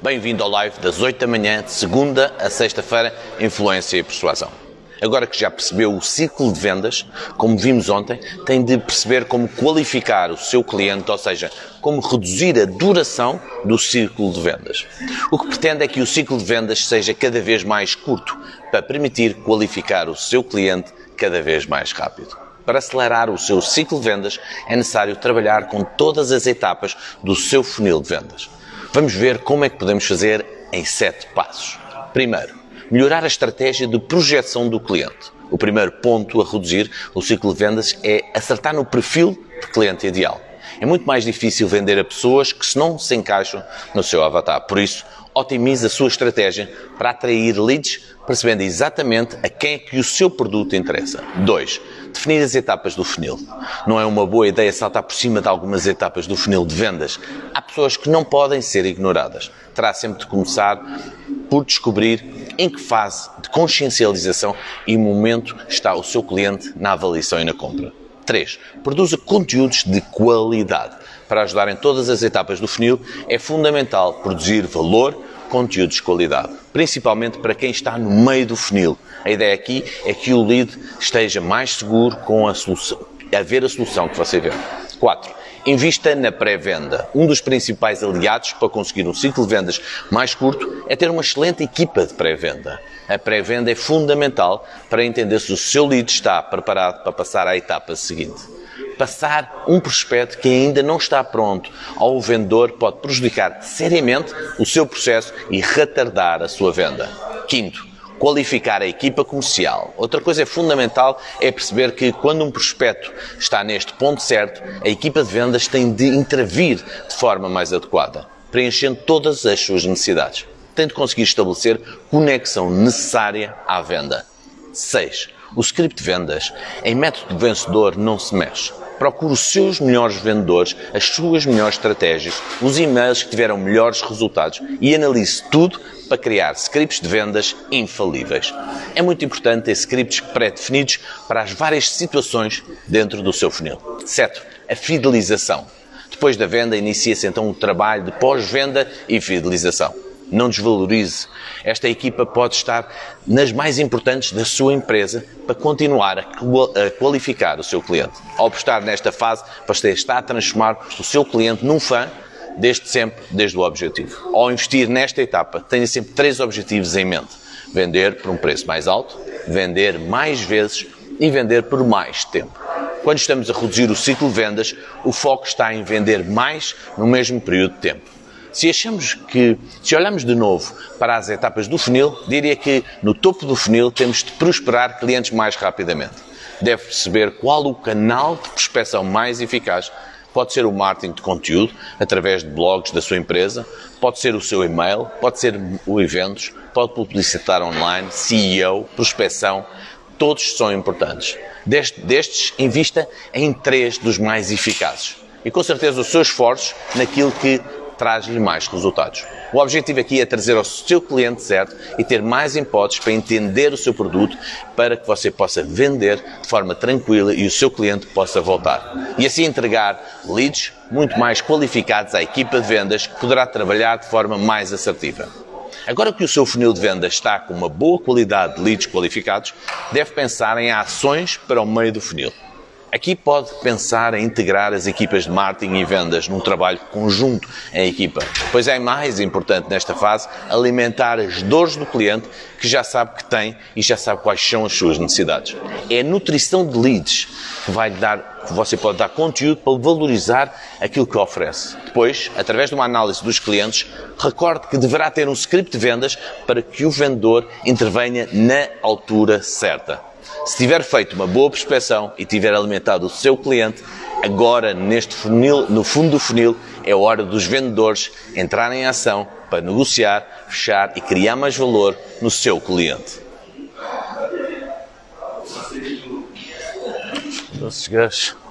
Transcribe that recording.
Bem-vindo ao live das 8 da manhã, de segunda a sexta-feira, Influência e Persuasão. Agora que já percebeu o ciclo de vendas, como vimos ontem, tem de perceber como qualificar o seu cliente, ou seja, como reduzir a duração do ciclo de vendas. O que pretende é que o ciclo de vendas seja cada vez mais curto, para permitir qualificar o seu cliente cada vez mais rápido. Para acelerar o seu ciclo de vendas, é necessário trabalhar com todas as etapas do seu funil de vendas. Vamos ver como é que podemos fazer em sete passos. Primeiro, melhorar a estratégia de projeção do cliente. O primeiro ponto a reduzir o ciclo de vendas é acertar no perfil de cliente ideal. É muito mais difícil vender a pessoas que se não se encaixam no seu avatar. Por isso, otimize a sua estratégia para atrair leads, percebendo exatamente a quem é que o seu produto interessa. 2. Definir as etapas do funil. Não é uma boa ideia saltar por cima de algumas etapas do funil de vendas. Há pessoas que não podem ser ignoradas. Terá sempre de começar por descobrir em que fase de consciencialização e momento está o seu cliente na avaliação e na compra. 3. Produza conteúdos de qualidade. Para ajudar em todas as etapas do funil, é fundamental produzir valor, conteúdos de qualidade, principalmente para quem está no meio do funil. A ideia aqui é que o lead esteja mais seguro com a solução, a ver a solução que você vê. 4. Invista na pré-venda. Um dos principais aliados para conseguir um ciclo de vendas mais curto é ter uma excelente equipa de pré-venda. A pré-venda é fundamental para entender se o seu lead está preparado para passar à etapa seguinte. Passar um prospecto que ainda não está pronto ao vendedor pode prejudicar seriamente o seu processo e retardar a sua venda. Quinto, qualificar a equipa comercial. Outra coisa fundamental é perceber que quando um prospecto está neste ponto certo, a equipa de vendas tem de intervir de forma mais adequada, preenchendo todas as suas necessidades. Tem de conseguir estabelecer conexão necessária à venda. 6. O script de vendas em método vencedor não se mexe. Procure os seus melhores vendedores, as suas melhores estratégias, os e-mails que tiveram melhores resultados e analise tudo para criar scripts de vendas infalíveis. É muito importante ter scripts pré-definidos para as várias situações dentro do seu funil. 7. A fidelização. Depois da venda, inicia-se então um trabalho de pós-venda e fidelização não desvalorize. Esta equipa pode estar nas mais importantes da sua empresa para continuar a qualificar o seu cliente. Ao apostar nesta fase, você está a transformar o seu cliente num fã desde sempre, desde o objetivo. Ao investir nesta etapa, tenha sempre três objetivos em mente: vender por um preço mais alto, vender mais vezes e vender por mais tempo. Quando estamos a reduzir o ciclo de vendas, o foco está em vender mais no mesmo período de tempo. Se achamos que, se olhamos de novo para as etapas do funil, diria que no topo do funil temos de prosperar clientes mais rapidamente. Deve perceber qual o canal de prospecção mais eficaz. Pode ser o marketing de conteúdo, através de blogs da sua empresa, pode ser o seu e-mail, pode ser o eventos, pode publicitar online, CEO, prospecção, todos são importantes. destes, invista em três dos mais eficazes. E com certeza os seus esforços naquilo que traz-lhe mais resultados. O objetivo aqui é trazer ao seu cliente certo e ter mais hipóteses para entender o seu produto para que você possa vender de forma tranquila e o seu cliente possa voltar. E assim entregar leads muito mais qualificados à equipa de vendas que poderá trabalhar de forma mais assertiva. Agora que o seu funil de vendas está com uma boa qualidade de leads qualificados, deve pensar em ações para o meio do funil. Aqui pode pensar em integrar as equipas de marketing e vendas num trabalho conjunto em equipa, pois é mais importante nesta fase alimentar as dores do cliente que já sabe que tem e já sabe quais são as suas necessidades. É a nutrição de leads que vai dar, que você pode dar conteúdo para valorizar aquilo que oferece. Depois, através de uma análise dos clientes, recorde que deverá ter um script de vendas para que o vendedor intervenha na altura certa. Se tiver feito uma boa prospeção e tiver alimentado o seu cliente, agora neste funil, no fundo do funil, é hora dos vendedores entrarem em ação para negociar, fechar e criar mais valor no seu cliente. Esses gajos.